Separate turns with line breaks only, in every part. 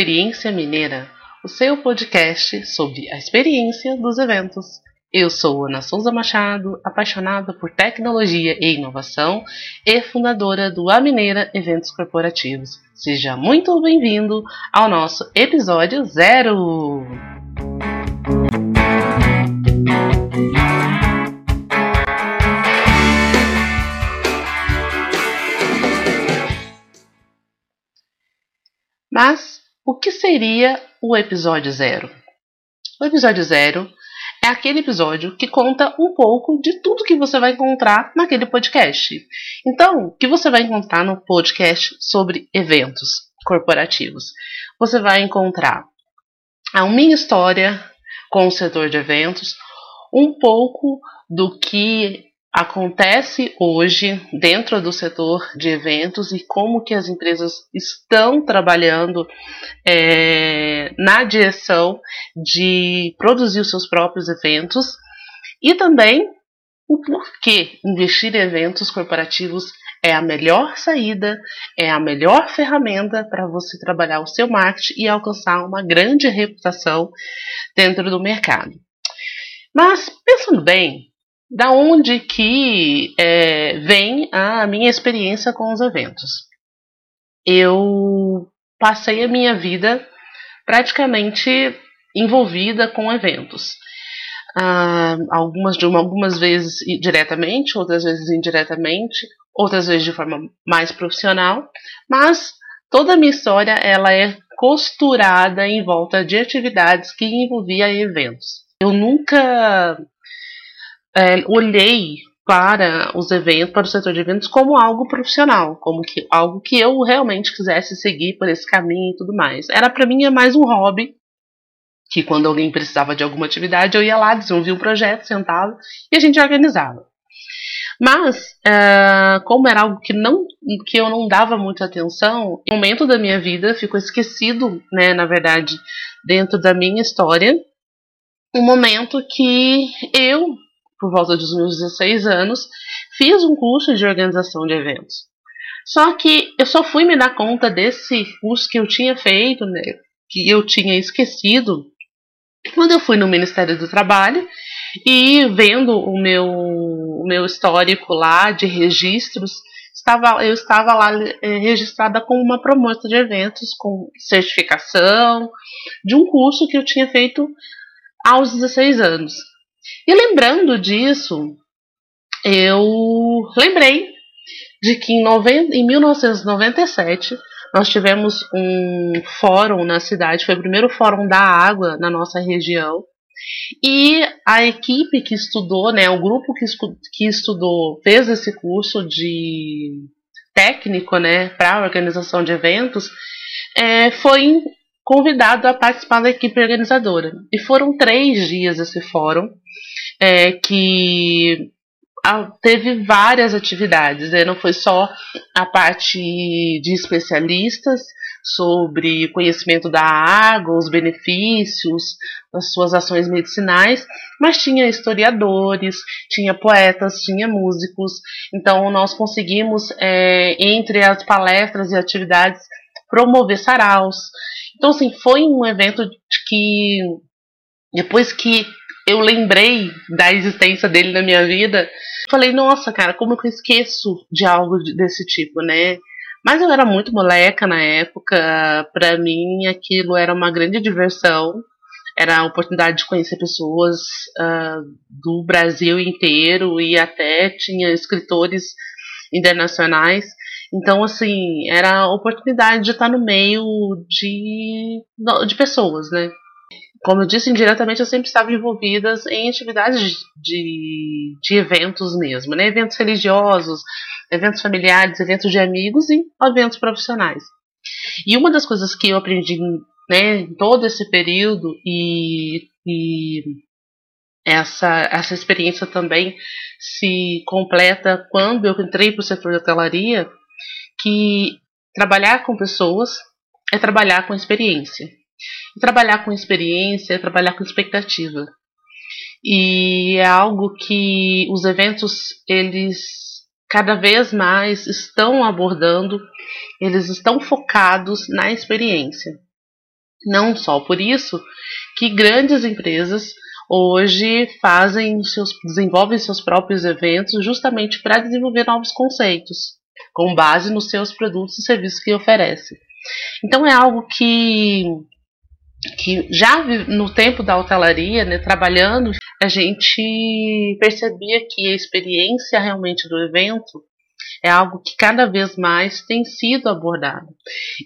Experiência Mineira, o seu podcast sobre a experiência dos eventos. Eu sou Ana Souza Machado, apaixonada por tecnologia e inovação e fundadora do A Mineira Eventos Corporativos. Seja muito bem-vindo ao nosso episódio zero! Mas o que seria o episódio zero? O episódio zero é aquele episódio que conta um pouco de tudo que você vai encontrar naquele podcast. Então, o que você vai encontrar no podcast sobre eventos corporativos? Você vai encontrar a minha história com o setor de eventos, um pouco do que acontece hoje dentro do setor de eventos e como que as empresas estão trabalhando é, na direção de produzir os seus próprios eventos e também o porquê investir em eventos corporativos é a melhor saída, é a melhor ferramenta para você trabalhar o seu marketing e alcançar uma grande reputação dentro do mercado. Mas pensando bem, da onde que é, vem a minha experiência com os eventos. Eu passei a minha vida praticamente envolvida com eventos. Ah, algumas, de uma, algumas vezes diretamente, outras vezes indiretamente, outras vezes de forma mais profissional, mas toda a minha história ela é costurada em volta de atividades que envolviam eventos. Eu nunca é, olhei para os eventos, para o setor de eventos como algo profissional, como que algo que eu realmente quisesse seguir por esse caminho e tudo mais. Era para mim é mais um hobby, que quando alguém precisava de alguma atividade, eu ia lá, desenvolvia um projeto, sentava e a gente organizava. Mas, uh, como era algo que, não, que eu não dava muita atenção, um momento da minha vida ficou esquecido, né, na verdade, dentro da minha história, um momento que eu por volta dos meus 16 anos, fiz um curso de organização de eventos. Só que eu só fui me dar conta desse curso que eu tinha feito, né, que eu tinha esquecido, quando eu fui no Ministério do Trabalho e vendo o meu, o meu histórico lá de registros, estava, eu estava lá é, registrada como uma promotora de eventos com certificação de um curso que eu tinha feito aos 16 anos. E lembrando disso, eu lembrei de que em, 90, em 1997 nós tivemos um fórum na cidade, foi o primeiro fórum da água na nossa região. E a equipe que estudou, né, o grupo que, que estudou, fez esse curso de técnico, né, para organização de eventos, é, foi convidado a participar da equipe organizadora. E foram três dias esse fórum é, que teve várias atividades, né? não foi só a parte de especialistas sobre conhecimento da água, os benefícios, as suas ações medicinais, mas tinha historiadores, tinha poetas, tinha músicos. Então nós conseguimos, é, entre as palestras e atividades, promover saraus. Então assim foi um evento que depois que eu lembrei da existência dele na minha vida, falei, nossa, cara, como que eu esqueço de algo desse tipo, né? Mas eu era muito moleca na época, para mim aquilo era uma grande diversão, era a oportunidade de conhecer pessoas uh, do Brasil inteiro e até tinha escritores internacionais. Então, assim, era a oportunidade de estar no meio de, de pessoas, né? como eu disse indiretamente, eu sempre estava envolvida em atividades de, de eventos mesmo, né? Eventos religiosos, eventos familiares, eventos de amigos e eventos profissionais. E uma das coisas que eu aprendi né, em todo esse período e, e essa, essa experiência também se completa quando eu entrei para o setor de hotelaria, que trabalhar com pessoas é trabalhar com experiência trabalhar com experiência, trabalhar com expectativa. E é algo que os eventos eles cada vez mais estão abordando, eles estão focados na experiência. Não só por isso que grandes empresas hoje fazem seus, desenvolvem seus próprios eventos justamente para desenvolver novos conceitos, com base nos seus produtos e serviços que oferecem. Então é algo que que já no tempo da hotelaria, né, trabalhando, a gente percebia que a experiência realmente do evento é algo que cada vez mais tem sido abordado.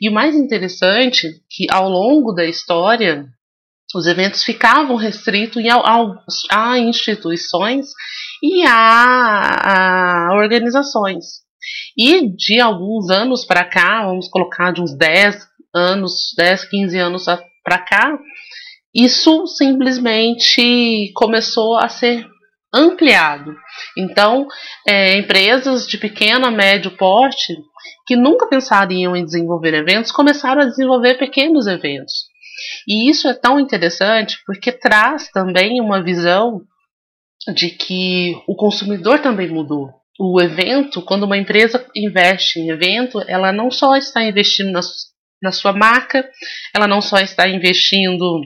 E o mais interessante que ao longo da história os eventos ficavam restritos a, a instituições e a, a organizações. E de alguns anos para cá, vamos colocar de uns 10 anos, 10, 15 anos para cá, isso simplesmente começou a ser ampliado. Então, é, empresas de pequeno a médio porte que nunca pensariam em desenvolver eventos começaram a desenvolver pequenos eventos. E isso é tão interessante porque traz também uma visão de que o consumidor também mudou. O evento, quando uma empresa investe em evento, ela não só está investindo na, na sua marca, ela não só está investindo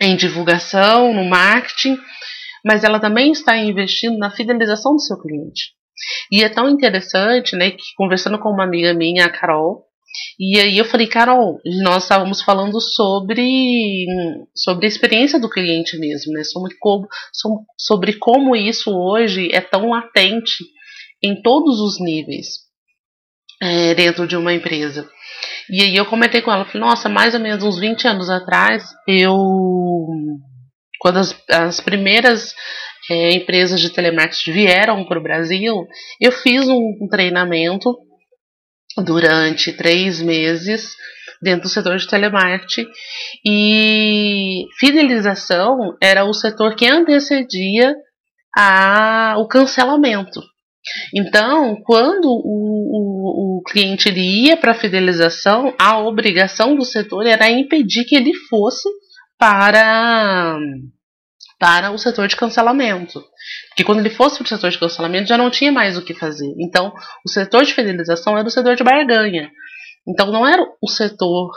em divulgação, no marketing, mas ela também está investindo na fidelização do seu cliente. E é tão interessante, né, que conversando com uma amiga minha, a Carol, e aí eu falei, Carol, nós estávamos falando sobre, sobre a experiência do cliente mesmo, né? Sobre como, sobre como isso hoje é tão latente em todos os níveis é, dentro de uma empresa. E aí eu comentei com ela, falei, nossa, mais ou menos uns 20 anos atrás, eu quando as, as primeiras é, empresas de telemarketing vieram para o Brasil, eu fiz um, um treinamento durante três meses dentro do setor de telemarketing e fidelização era o setor que antecedia a, o cancelamento. Então, quando o, o, o cliente ele ia para a fidelização, a obrigação do setor era impedir que ele fosse para para o setor de cancelamento. Porque quando ele fosse para o setor de cancelamento já não tinha mais o que fazer. Então, o setor de fidelização era o setor de barganha. Então, não era o setor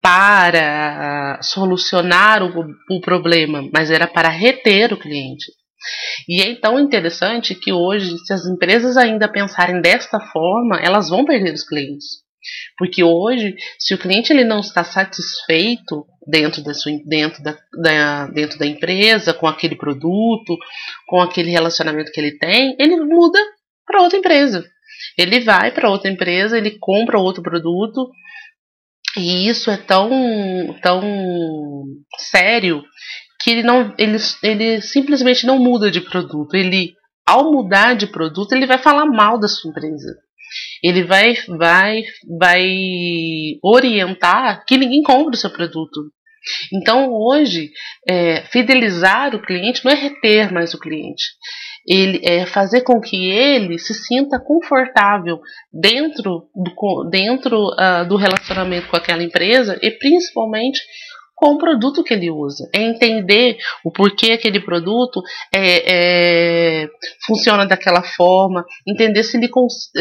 para solucionar o, o problema, mas era para reter o cliente. E é tão interessante que hoje, se as empresas ainda pensarem desta forma, elas vão perder os clientes. Porque hoje, se o cliente ele não está satisfeito dentro da, sua, dentro da, da, dentro da empresa, com aquele produto, com aquele relacionamento que ele tem, ele muda para outra empresa. Ele vai para outra empresa, ele compra outro produto, e isso é tão, tão sério que ele não ele, ele simplesmente não muda de produto. Ele ao mudar de produto, ele vai falar mal da sua empresa ele vai, vai, vai orientar que ninguém compre o seu produto. Então, hoje, é, fidelizar o cliente não é reter mais o cliente. Ele é fazer com que ele se sinta confortável dentro do, dentro, uh, do relacionamento com aquela empresa e principalmente com o produto que ele usa, é entender o porquê aquele produto é, é, funciona daquela forma, entender se ele,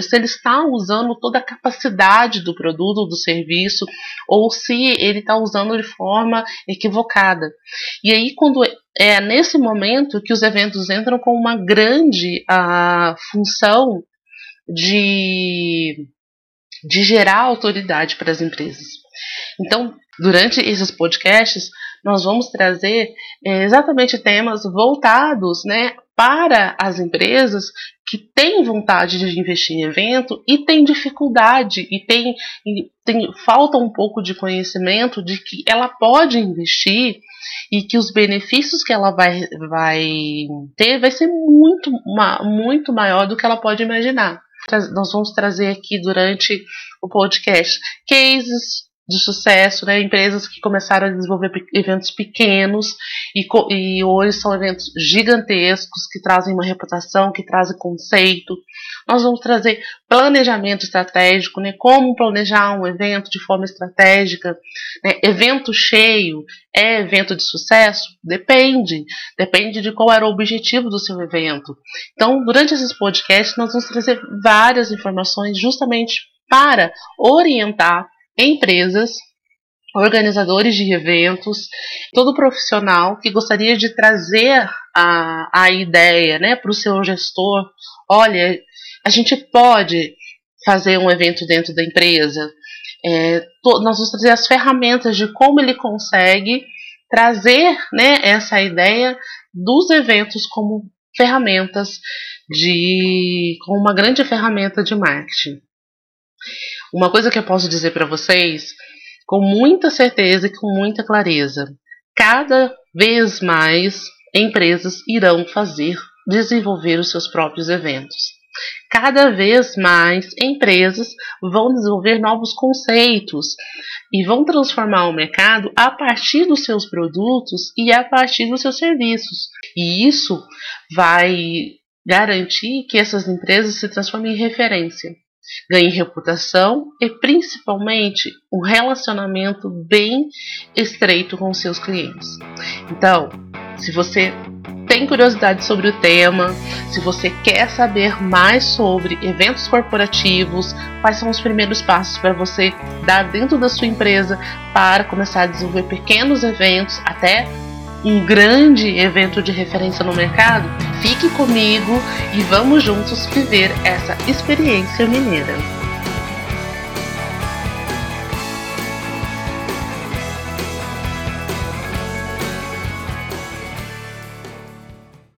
se ele está usando toda a capacidade do produto, do serviço, ou se ele está usando de forma equivocada. E aí, quando é nesse momento que os eventos entram com uma grande a, função de, de gerar autoridade para as empresas. Então, durante esses podcasts, nós vamos trazer é, exatamente temas voltados né, para as empresas que têm vontade de investir em evento e têm dificuldade e tem, e tem falta um pouco de conhecimento de que ela pode investir e que os benefícios que ela vai, vai ter vai ser muito, muito maior do que ela pode imaginar. Nós vamos trazer aqui durante o podcast cases de sucesso, né? Empresas que começaram a desenvolver eventos pequenos e, e hoje são eventos gigantescos que trazem uma reputação, que trazem conceito. Nós vamos trazer planejamento estratégico, né? Como planejar um evento de forma estratégica. Né? Evento cheio é evento de sucesso? Depende. Depende de qual era o objetivo do seu evento. Então, durante esses podcasts, nós vamos trazer várias informações justamente para orientar empresas organizadores de eventos, todo profissional que gostaria de trazer a, a ideia né, para o seu gestor. Olha, a gente pode fazer um evento dentro da empresa. É, to, nós vamos trazer as ferramentas de como ele consegue trazer né, essa ideia dos eventos como ferramentas de como uma grande ferramenta de marketing. Uma coisa que eu posso dizer para vocês com muita certeza e com muita clareza, cada vez mais empresas irão fazer desenvolver os seus próprios eventos. Cada vez mais empresas vão desenvolver novos conceitos e vão transformar o mercado a partir dos seus produtos e a partir dos seus serviços. E isso vai garantir que essas empresas se transformem em referência, ganhem reputação e principalmente um relacionamento bem estreito com seus clientes. Então, se você tem curiosidade sobre o tema, se você quer saber mais sobre eventos corporativos, quais são os primeiros passos para você dar dentro da sua empresa para começar a desenvolver pequenos eventos até um grande evento de referência no mercado, fique comigo e vamos juntos viver essa experiência mineira.